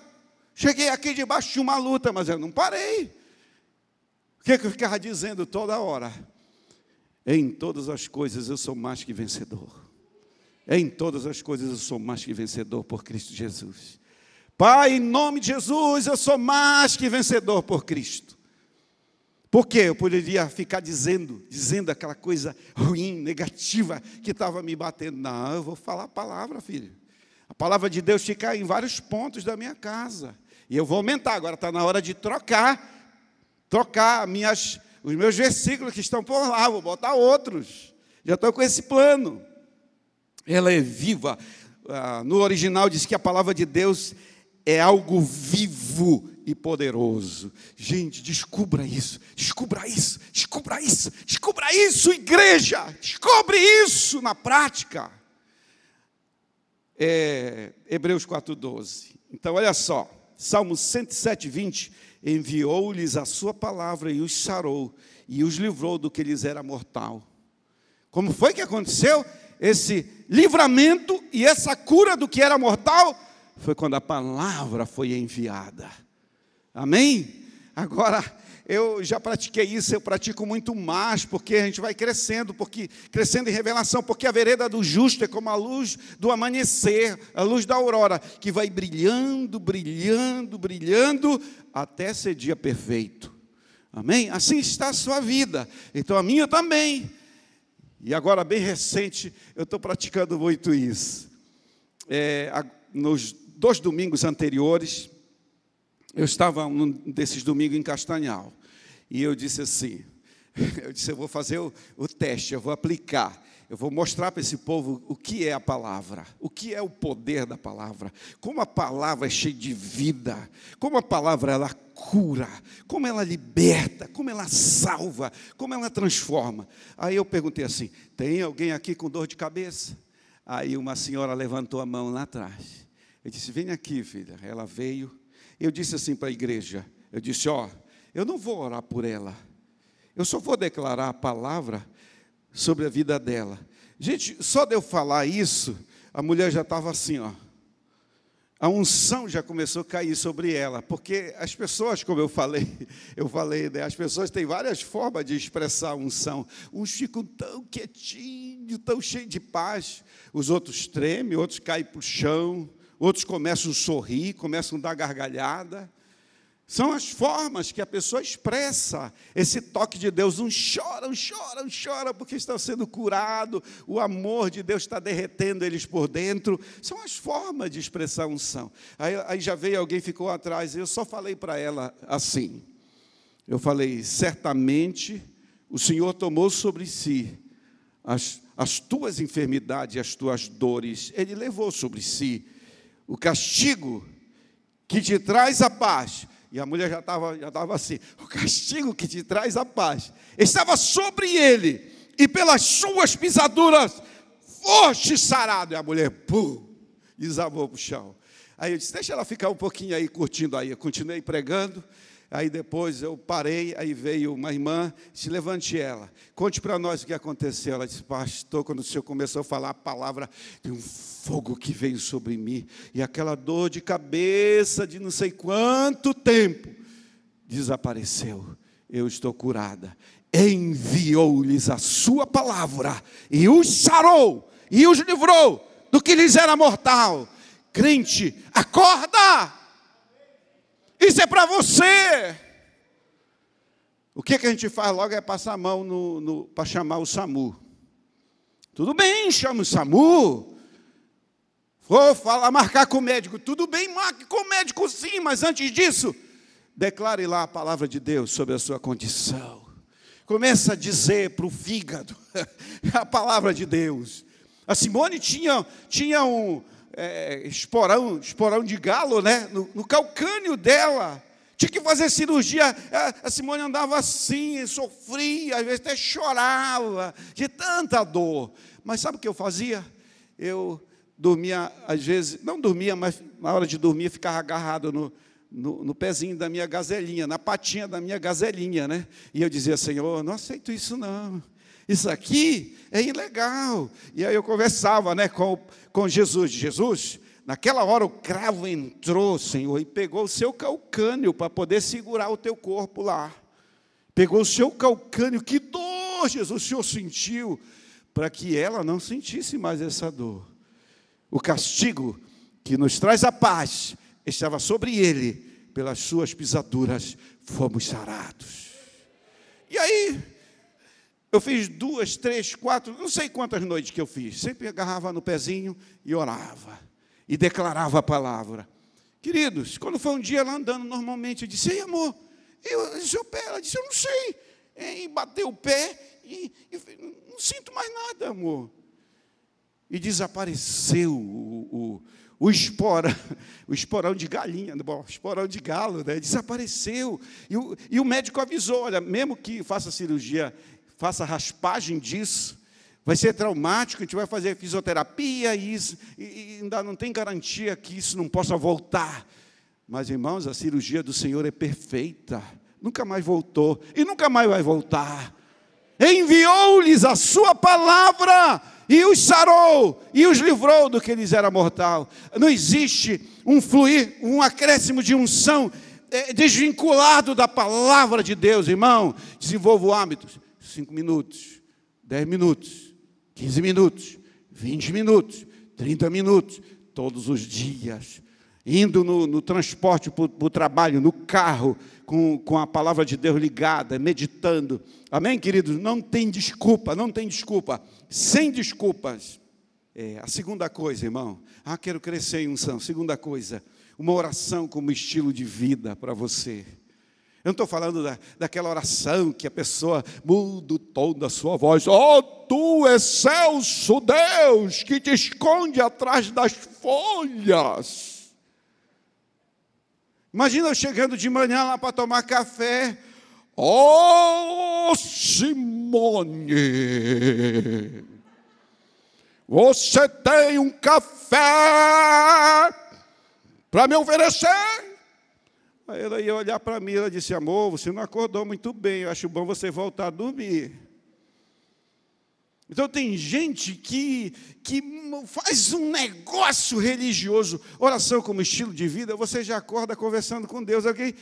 cheguei aqui debaixo de uma luta, mas eu não parei. O que, é que eu ficava dizendo toda hora? Em todas as coisas eu sou mais que vencedor. Em todas as coisas eu sou mais que vencedor por Cristo Jesus. Pai, em nome de Jesus, eu sou mais que vencedor por Cristo. Por quê? Eu poderia ficar dizendo, dizendo aquela coisa ruim, negativa que estava me batendo. Não, eu vou falar a palavra, filho. A palavra de Deus fica em vários pontos da minha casa. E eu vou aumentar, agora está na hora de trocar trocar minhas, os meus versículos que estão por lá, vou botar outros. Já estou com esse plano. Ela é viva. Ah, no original diz que a palavra de Deus é algo vivo e poderoso. Gente, descubra isso, descubra isso, descubra isso, descubra isso, igreja, descobre isso na prática. É, Hebreus 4,12. Então, olha só, Salmo 107, 20. Enviou-lhes a sua palavra e os sarou, e os livrou do que lhes era mortal. Como foi que aconteceu? Esse livramento e essa cura do que era mortal foi quando a palavra foi enviada. Amém? Agora, eu já pratiquei isso, eu pratico muito mais, porque a gente vai crescendo, porque crescendo em revelação, porque a vereda do justo é como a luz do amanhecer, a luz da aurora, que vai brilhando, brilhando, brilhando, até ser dia perfeito. Amém? Assim está a sua vida, então a minha também. E agora, bem recente, eu estou praticando muito isso. É, nos dois domingos anteriores, eu estava num desses domingos em Castanhal. E eu disse assim: eu disse, eu vou fazer o, o teste, eu vou aplicar. Eu vou mostrar para esse povo o que é a palavra, o que é o poder da palavra, como a palavra é cheia de vida, como a palavra ela cura, como ela liberta, como ela salva, como ela transforma. Aí eu perguntei assim: tem alguém aqui com dor de cabeça? Aí uma senhora levantou a mão lá atrás. Eu disse: vem aqui, filha. Ela veio. Eu disse assim para a igreja: eu disse, ó, eu não vou orar por ela, eu só vou declarar a palavra sobre a vida dela. Gente, só de eu falar isso, a mulher já estava assim, ó. A unção já começou a cair sobre ela, porque as pessoas, como eu falei, eu falei, né, as pessoas têm várias formas de expressar a unção. Uns ficam tão quietinhos, tão cheios de paz, os outros tremem, outros caem para o chão, outros começam a sorrir, começam a dar gargalhada. São as formas que a pessoa expressa esse toque de Deus. Uns choram, choram, choram porque estão sendo curados, o amor de Deus está derretendo eles por dentro. São as formas de expressar unção. Aí, aí já veio alguém, ficou atrás, eu só falei para ela assim. Eu falei: certamente o Senhor tomou sobre si as, as tuas enfermidades, as tuas dores, Ele levou sobre si o castigo que te traz a paz e a mulher já estava já tava assim: o castigo que te traz a paz estava sobre ele, e pelas suas pisaduras foste sarado. E a mulher, pum, desabou para o chão. Aí eu disse: deixa ela ficar um pouquinho aí curtindo aí. Eu continuei pregando. Aí depois eu parei, aí veio uma irmã, se levante ela, conte para nós o que aconteceu. Ela disse, pastor, quando o senhor começou a falar a palavra, tem um fogo que veio sobre mim, e aquela dor de cabeça de não sei quanto tempo desapareceu. Eu estou curada. Enviou-lhes a sua palavra, e os sarou, e os livrou do que lhes era mortal. Crente, acorda! Isso é para você. O que, que a gente faz logo é passar a mão no, no para chamar o SAMU. Tudo bem, chama o SAMU. Vou falar, marcar com o médico. Tudo bem, marque com o médico sim, mas antes disso, declare lá a palavra de Deus sobre a sua condição. Começa a dizer para o fígado a palavra de Deus. A Simone tinha, tinha um, é, esporão, esporão de galo, né? No, no, calcânio dela. Tinha que fazer cirurgia. A, Simone andava assim, sofria, às vezes até chorava, de tanta dor. Mas sabe o que eu fazia? Eu dormia, às vezes, não dormia, mas na hora de dormir ficava agarrado no, no, no, pezinho da minha gazelinha, na patinha da minha gazelinha, né? E eu dizia, Senhor, não aceito isso não. Isso aqui é ilegal. E aí eu conversava né, com, com Jesus. Jesus, naquela hora o cravo entrou, Senhor, e pegou o seu calcânio para poder segurar o teu corpo lá. Pegou o seu calcânio, que dor, Jesus, o Senhor sentiu, para que ela não sentisse mais essa dor. O castigo que nos traz a paz estava sobre ele, pelas suas pisaduras fomos sarados. E aí, eu fiz duas, três, quatro, não sei quantas noites que eu fiz. Sempre agarrava no pezinho e orava. E declarava a palavra. Queridos, quando foi um dia lá andando normalmente, eu disse: Ei, amor, Eu o pé. Ela disse, eu não sei. E bateu o pé e, e não sinto mais nada, amor. E desapareceu o, o, o o esporão de galinha, bom, esporão de galo, né? desapareceu. E o, e o médico avisou: olha, mesmo que faça cirurgia, faça raspagem disso, vai ser traumático, a gente vai fazer fisioterapia e, isso, e, ainda não tem garantia que isso não possa voltar. Mas, irmãos, a cirurgia do Senhor é perfeita. Nunca mais voltou e nunca mais vai voltar. Enviou-lhes a sua palavra e os sarou e os livrou do que lhes era mortal. Não existe um fluir, um acréscimo de unção é, desvinculado da palavra de Deus, irmão. Desenvolva hábitos. Cinco minutos, dez minutos, quinze minutos, vinte minutos, trinta minutos, todos os dias indo no, no transporte para o trabalho, no carro, com, com a palavra de Deus ligada, meditando. Amém, queridos? Não tem desculpa, não tem desculpa. Sem desculpas. É, a segunda coisa, irmão. Ah, quero crescer em unção. Segunda coisa, uma oração como estilo de vida para você. Eu não estou falando da, daquela oração que a pessoa muda o tom da sua voz. Oh, tu excelso Deus, que te esconde atrás das folhas. Imagina eu chegando de manhã lá para tomar café. Oh, Simone! Você tem um café para me oferecer? Aí ela ia olhar para mim, ela disse: Amor, você não acordou muito bem, eu acho bom você voltar a dormir. Então tem gente que, que faz um negócio religioso, oração como estilo de vida, você já acorda conversando com Deus. Alguém,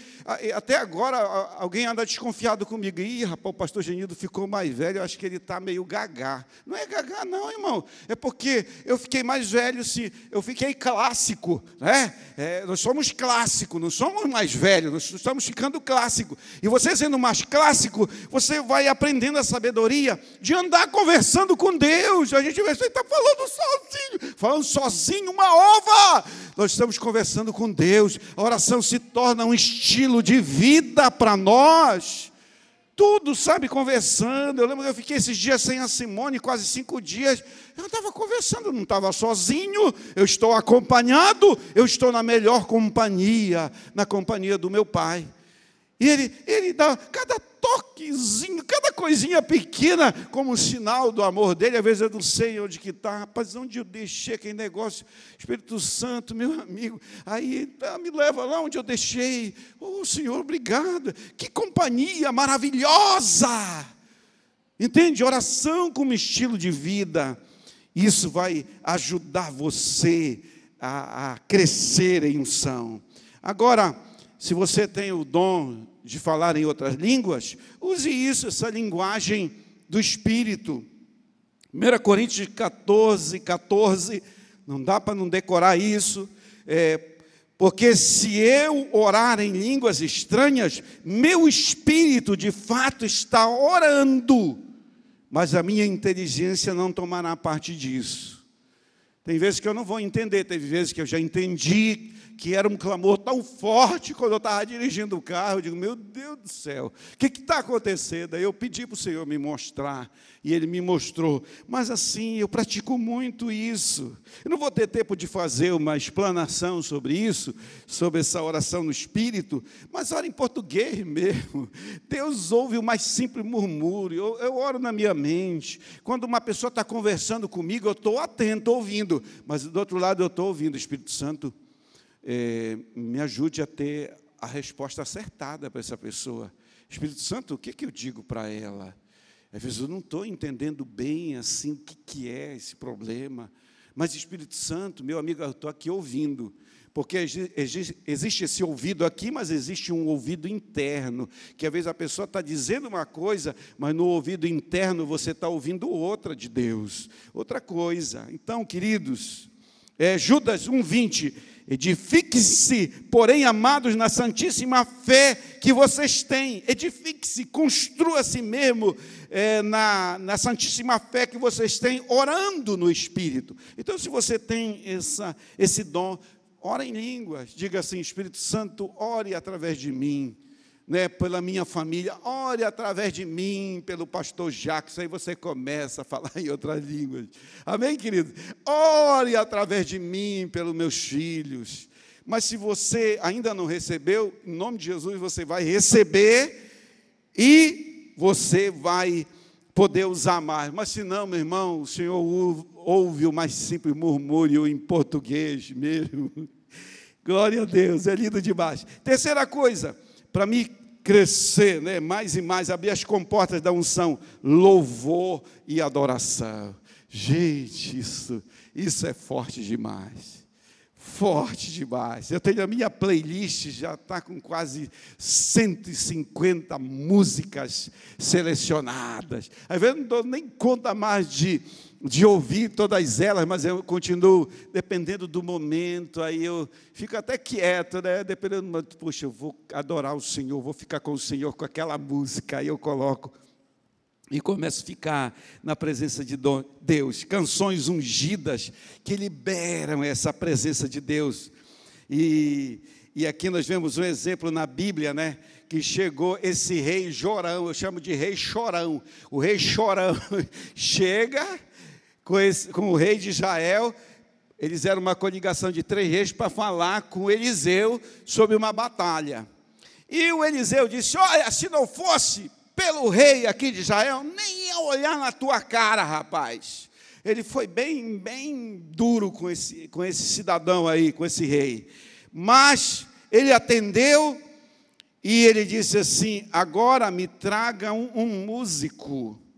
até agora alguém anda desconfiado comigo. Ih, rapaz, o pastor Genido ficou mais velho, eu acho que ele está meio gagá. Não é gagá, não, irmão. É porque eu fiquei mais velho, se eu fiquei clássico. Né? É, nós somos clássicos, não somos mais velhos, nós estamos ficando clássico. E você sendo mais clássico, você vai aprendendo a sabedoria de andar conversando conversando com Deus. A gente está falando sozinho, falando sozinho, uma ova. Nós estamos conversando com Deus. A oração se torna um estilo de vida para nós. Tudo, sabe, conversando. Eu lembro que eu fiquei esses dias sem a Simone, quase cinco dias. Eu estava conversando, não estava sozinho, eu estou acompanhado, eu estou na melhor companhia, na companhia do meu Pai. E ele, ele dá cada toquezinho, cada coisinha pequena, como sinal do amor dele. Às vezes eu não sei onde que está, rapaz, onde eu deixei aquele negócio? Espírito Santo, meu amigo, aí tá, me leva lá onde eu deixei. Oh, Senhor, obrigado. Que companhia maravilhosa! Entende? Oração como estilo de vida. Isso vai ajudar você a, a crescer em unção. Agora, se você tem o dom de falar em outras línguas, use isso, essa linguagem do Espírito. 1 Coríntios 14, 14, não dá para não decorar isso, é, porque se eu orar em línguas estranhas, meu espírito de fato está orando, mas a minha inteligência não tomará parte disso. Tem vezes que eu não vou entender, teve vezes que eu já entendi, que era um clamor tão forte quando eu estava dirigindo o carro. Eu digo, meu Deus do céu, o que está acontecendo? Aí eu pedi para o Senhor me mostrar, e Ele me mostrou. Mas assim, eu pratico muito isso. Eu não vou ter tempo de fazer uma explanação sobre isso, sobre essa oração no Espírito, mas ora em português mesmo. Deus ouve o mais simples murmúrio. Eu, eu oro na minha mente. Quando uma pessoa está conversando comigo, eu estou atento, ouvindo, mas do outro lado eu estou ouvindo o Espírito Santo é, me ajude a ter a resposta acertada para essa pessoa. Espírito Santo, o que, que eu digo para ela? Às vezes eu não estou entendendo bem assim o que, que é esse problema. Mas Espírito Santo, meu amigo, eu estou aqui ouvindo. Porque existe esse ouvido aqui, mas existe um ouvido interno, que às vezes a pessoa está dizendo uma coisa, mas no ouvido interno você está ouvindo outra de Deus, outra coisa. Então, queridos, é, Judas 1,20 Edifique-se, porém, amados, na santíssima fé que vocês têm. Edifique-se, construa si mesmo é, na, na santíssima fé que vocês têm, orando no Espírito. Então, se você tem essa, esse dom, ora em línguas. Diga assim: Espírito Santo, ore através de mim. Né, pela minha família, ore através de mim, pelo pastor Jacques, aí você começa a falar em outras línguas. Amém, querido? Ore através de mim, pelos meus filhos. Mas se você ainda não recebeu, em nome de Jesus você vai receber e você vai poder usar mais. Mas se não, meu irmão, o Senhor ouve o mais simples murmúrio em português mesmo. Glória a Deus, é lindo demais. Terceira coisa, para me crescer, né, mais e mais, abrir as comportas da unção, louvor e adoração. Gente, isso, isso é forte demais. Forte demais. Eu tenho a minha playlist, já está com quase 150 músicas selecionadas. Às vezes não dou nem conta mais de de ouvir todas elas, mas eu continuo dependendo do momento, aí eu fico até quieto, né? Dependendo, puxa, eu vou adorar o Senhor, vou ficar com o Senhor com aquela música, aí eu coloco e começo a ficar na presença de Deus, canções ungidas que liberam essa presença de Deus. E, e aqui nós vemos um exemplo na Bíblia, né? Que chegou esse rei Jorão, eu chamo de rei Chorão. O rei Chorão chega com, esse, com o rei de Israel, eles eram uma coligação de três reis para falar com Eliseu sobre uma batalha. E o Eliseu disse: Olha, se não fosse pelo rei aqui de Israel, nem ia olhar na tua cara, rapaz. Ele foi bem, bem duro com esse, com esse cidadão aí, com esse rei. Mas ele atendeu e ele disse assim: Agora me traga um, um músico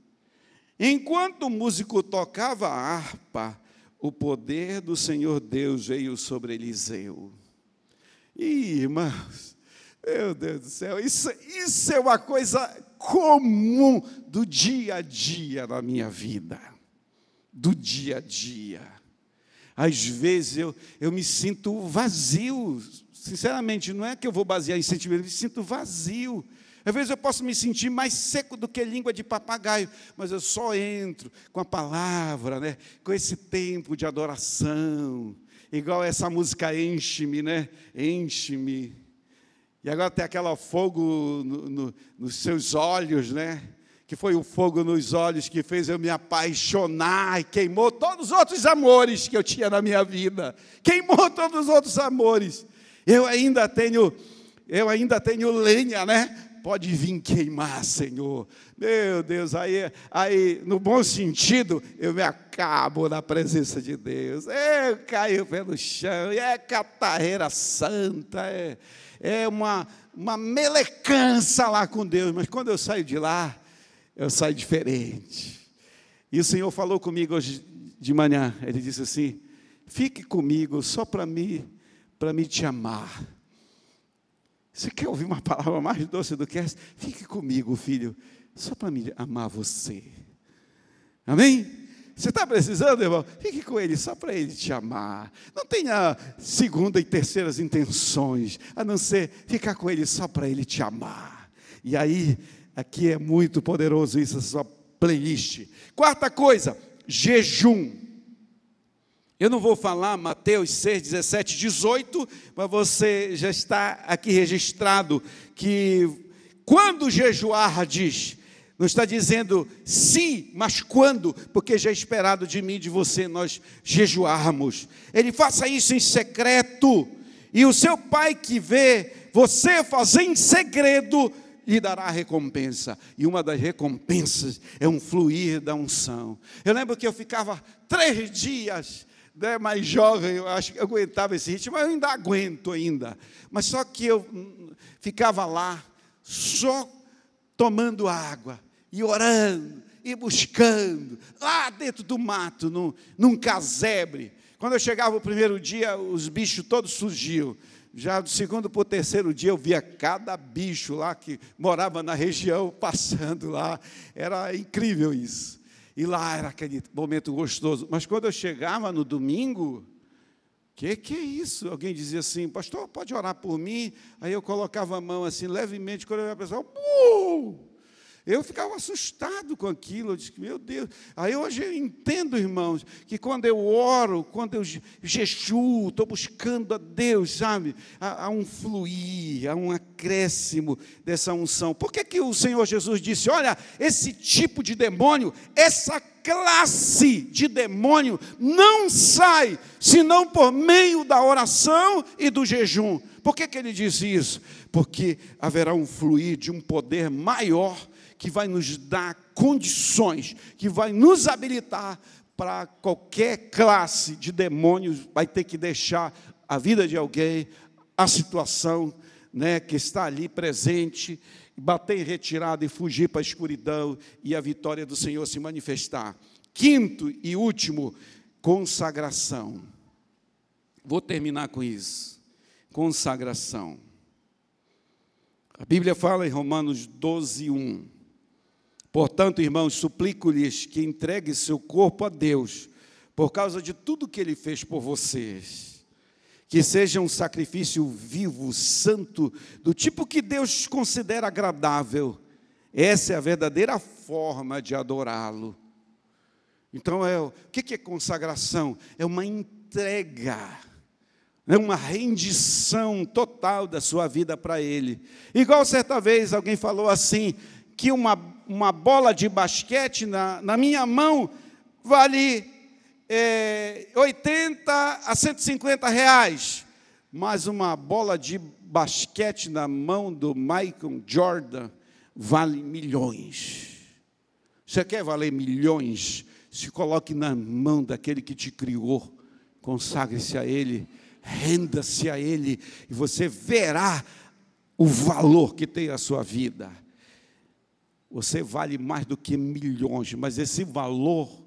Enquanto o músico tocava a harpa, o poder do Senhor Deus veio sobre Eliseu. E, irmãos, meu Deus do céu, isso, isso é uma coisa comum do dia a dia na minha vida. Do dia a dia. Às vezes eu, eu me sinto vazio. Sinceramente, não é que eu vou basear em sentimento, eu me sinto vazio. Às vezes eu posso me sentir mais seco do que língua de papagaio, mas eu só entro com a palavra, né? com esse tempo de adoração. Igual essa música Enche-me, né? Enche-me. E agora tem aquela fogo no, no, nos seus olhos, né? Que foi o fogo nos olhos que fez eu me apaixonar e queimou todos os outros amores que eu tinha na minha vida. Queimou todos os outros amores. Eu ainda tenho, eu ainda tenho lenha, né? Pode vir queimar, Senhor. Meu Deus, aí, aí no bom sentido, eu me acabo na presença de Deus. Eu caio pelo chão, é catarreira santa, é, é uma, uma melecança lá com Deus, mas quando eu saio de lá, eu saio diferente. E o Senhor falou comigo hoje de manhã, Ele disse assim: fique comigo só para mim, para me te amar. Você quer ouvir uma palavra mais doce do que essa? Fique comigo, filho, só para me amar você. Amém? Você está precisando, irmão? Fique com ele só para ele te amar. Não tenha segunda e terceiras intenções, a não ser ficar com ele só para ele te amar. E aí, aqui é muito poderoso isso, essa sua playlist. Quarta coisa, jejum. Eu não vou falar Mateus 6, 17, 18, mas você já está aqui registrado que quando jejuar, diz, não está dizendo sim, mas quando, porque já é esperado de mim de você nós jejuarmos. Ele faça isso em secreto, e o seu pai que vê você fazer em segredo, lhe dará recompensa. E uma das recompensas é um fluir da unção. Eu lembro que eu ficava três dias né, mais jovem, eu acho que eu aguentava esse ritmo, mas eu ainda aguento ainda. Mas só que eu ficava lá, só tomando água, e orando, e buscando, lá dentro do mato, num, num casebre. Quando eu chegava o primeiro dia, os bichos todos surgiam. Já do segundo para o terceiro dia eu via cada bicho lá que morava na região passando lá. Era incrível isso. E lá era aquele momento gostoso. Mas quando eu chegava no domingo, que que é isso? Alguém dizia assim, pastor, pode orar por mim? Aí eu colocava a mão assim levemente, quando eu ia pessoa, uh! Eu ficava assustado com aquilo. Eu disse, meu Deus. Aí hoje eu entendo, irmãos, que quando eu oro, quando eu jejuo, estou buscando a Deus, sabe? Há, há, um fluir, há um acréscimo dessa unção. Por que, que o Senhor Jesus disse: olha, esse tipo de demônio, essa classe de demônio não sai senão por meio da oração e do jejum. Por que, que ele disse isso? Porque haverá um fluir de um poder maior que vai nos dar condições, que vai nos habilitar para qualquer classe de demônios, vai ter que deixar a vida de alguém, a situação né, que está ali presente, bater em retirada e fugir para a escuridão e a vitória do Senhor se manifestar. Quinto e último, consagração. Vou terminar com isso. Consagração. A Bíblia fala em Romanos 12, 1. Portanto, irmãos, suplico-lhes que entreguem seu corpo a Deus, por causa de tudo que ele fez por vocês. Que seja um sacrifício vivo, santo, do tipo que Deus considera agradável. Essa é a verdadeira forma de adorá-lo. Então, é, o que é consagração? É uma entrega, é uma rendição total da sua vida para Ele. Igual certa vez alguém falou assim: que uma uma bola de basquete na, na minha mão vale é, 80 a 150 reais, mas uma bola de basquete na mão do Michael Jordan vale milhões. Você quer valer milhões? Se coloque na mão daquele que te criou, consagre-se a Ele, renda-se a Ele, e você verá o valor que tem a sua vida. Você vale mais do que milhões, mas esse valor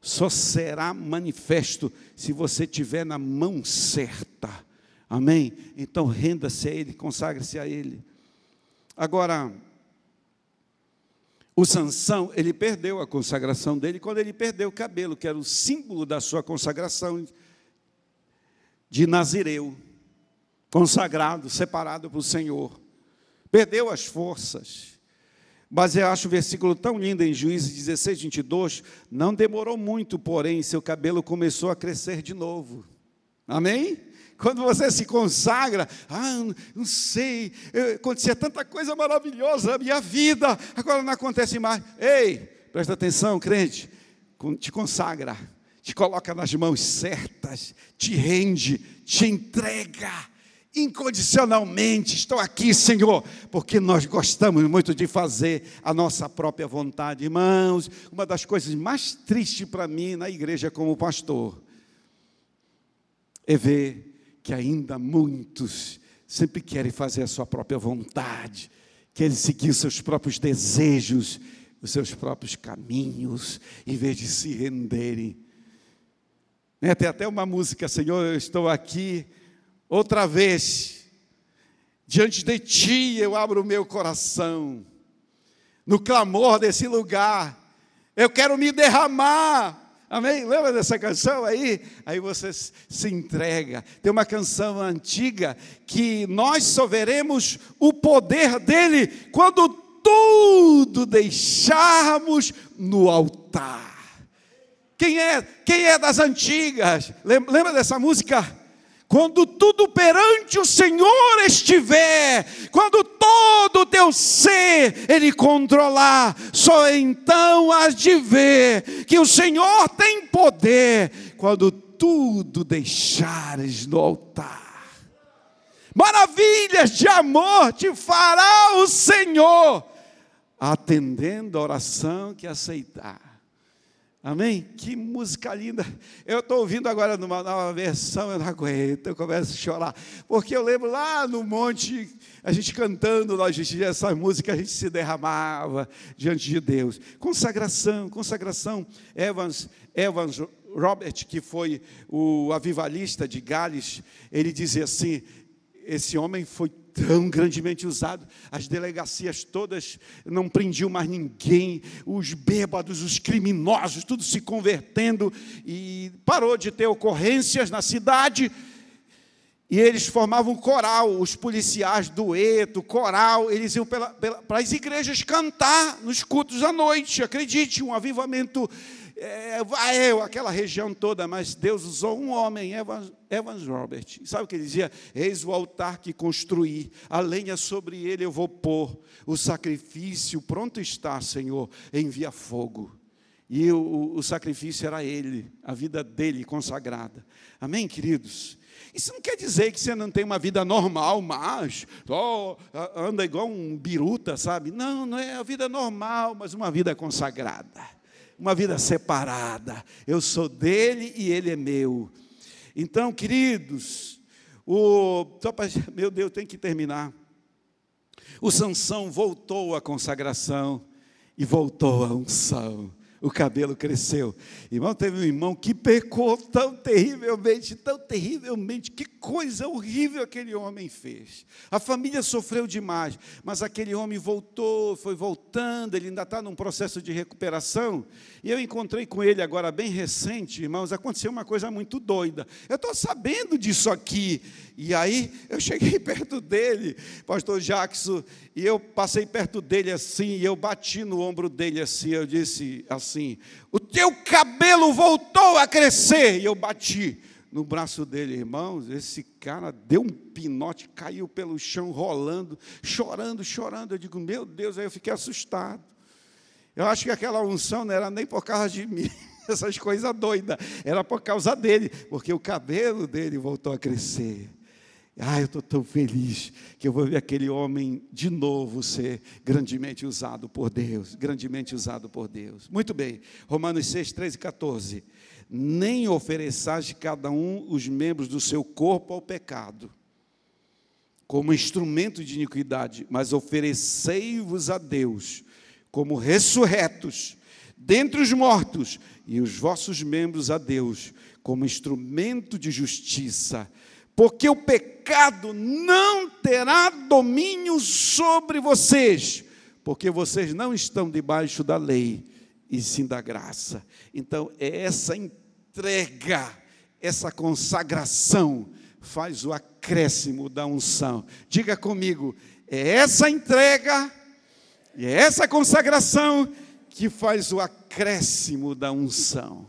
só será manifesto se você tiver na mão certa. Amém? Então renda-se a Ele, consagre-se a Ele. Agora, o Sansão, ele perdeu a consagração dele quando ele perdeu o cabelo, que era o símbolo da sua consagração de Nazireu, consagrado, separado para o Senhor. Perdeu as forças. Mas eu acho o versículo tão lindo em Juízes 16, 22. Não demorou muito, porém, seu cabelo começou a crescer de novo. Amém? Quando você se consagra, ah, não sei, acontecia tanta coisa maravilhosa na minha vida, agora não acontece mais. Ei, presta atenção, crente, te consagra, te coloca nas mãos certas, te rende, te entrega incondicionalmente. Estou aqui, Senhor, porque nós gostamos muito de fazer a nossa própria vontade. Irmãos, uma das coisas mais tristes para mim na igreja como pastor é ver que ainda muitos sempre querem fazer a sua própria vontade, querem seguir seus próprios desejos, os seus próprios caminhos, em vez de se renderem. É, tem até uma música, Senhor, eu estou aqui Outra vez, diante de ti eu abro o meu coração, no clamor desse lugar, eu quero me derramar. Amém? Lembra dessa canção aí? Aí você se entrega. Tem uma canção antiga que nós só veremos o poder dele quando tudo deixarmos no altar. Quem é? Quem é das antigas? Lembra dessa música? Quando tudo perante o Senhor estiver, quando todo o teu ser Ele controlar, só então has de ver que o Senhor tem poder, quando tudo deixares no altar. Maravilhas de amor te fará o Senhor, atendendo a oração que aceitar. Amém? Que música linda. Eu estou ouvindo agora numa nova versão, eu não aguento, eu começo a chorar. Porque eu lembro lá no monte, a gente cantando, a gente essa música, a gente se derramava diante de Deus. Consagração, consagração. Evans, Evans Robert, que foi o avivalista de Gales, ele dizia assim: esse homem foi tão grandemente usado, as delegacias todas não prendiam mais ninguém, os bêbados, os criminosos, tudo se convertendo e parou de ter ocorrências na cidade. E eles formavam um coral, os policiais, dueto, coral, eles iam para as igrejas cantar nos cultos à noite. Acredite, um avivamento, é, vai, aquela região toda, mas Deus usou um homem, Evans, Evans Robert. Sabe o que ele dizia? Eis o altar que construí, a lenha sobre ele eu vou pôr, o sacrifício pronto está, Senhor, envia fogo. E o, o sacrifício era ele, a vida dele consagrada. Amém, queridos? Isso não quer dizer que você não tem uma vida normal, mas oh, anda igual um biruta, sabe? Não, não é a vida normal, mas uma vida consagrada, uma vida separada. Eu sou dele e ele é meu. Então, queridos, o meu Deus, tem que terminar. O Sansão voltou à consagração e voltou à unção o cabelo cresceu. Irmão, teve um irmão que pecou tão terrivelmente, tão terrivelmente. Que coisa horrível aquele homem fez. A família sofreu demais, mas aquele homem voltou, foi voltando, ele ainda está num processo de recuperação. E eu encontrei com ele agora, bem recente, irmãos, aconteceu uma coisa muito doida. Eu estou sabendo disso aqui. E aí eu cheguei perto dele, pastor Jackson, e eu passei perto dele assim, e eu bati no ombro dele assim, eu disse assim: O teu cabelo voltou a crescer. E eu bati no braço dele, irmãos. Esse cara deu um pinote, caiu pelo chão, rolando, chorando, chorando. Eu digo, meu Deus, aí eu fiquei assustado. Eu acho que aquela unção não era nem por causa de mim, essas coisas doidas, era por causa dele, porque o cabelo dele voltou a crescer. Ah, eu estou tão feliz que eu vou ver aquele homem de novo ser grandemente usado por Deus, grandemente usado por Deus. Muito bem, Romanos 6, 13 e 14. Nem ofereçais cada um os membros do seu corpo ao pecado, como instrumento de iniquidade, mas oferecei-vos a Deus como ressurretos dentre os mortos, e os vossos membros a Deus como instrumento de justiça porque o pecado não terá domínio sobre vocês, porque vocês não estão debaixo da lei, e sim da graça. Então, é essa entrega, essa consagração, faz o acréscimo da unção. Diga comigo, é essa entrega, e é essa consagração que faz o acréscimo da unção.